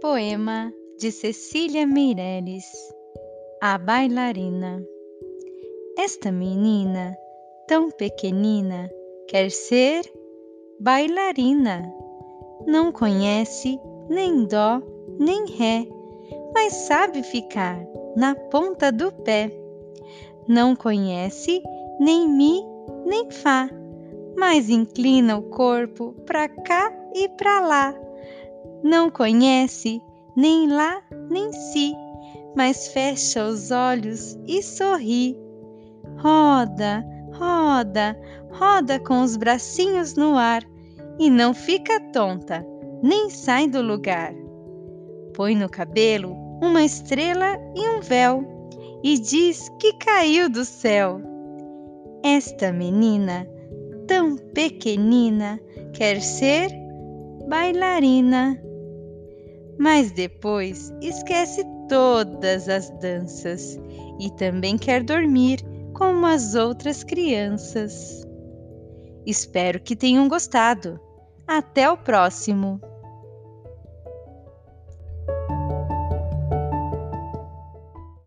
Poema de Cecília Meireles A Bailarina Esta menina, tão pequenina, quer ser bailarina. Não conhece nem dó nem ré, mas sabe ficar na ponta do pé. Não conhece nem mi nem fá, mas inclina o corpo para cá e para lá não conhece nem lá nem si, mas fecha os olhos e sorri. Roda, roda, roda com os bracinhos no ar e não fica tonta, nem sai do lugar. Põe no cabelo uma estrela e um véu e diz que caiu do céu. Esta menina, tão pequenina, quer ser bailarina mas depois esquece todas as danças e também quer dormir como as outras crianças. Espero que tenham gostado. Até o próximo!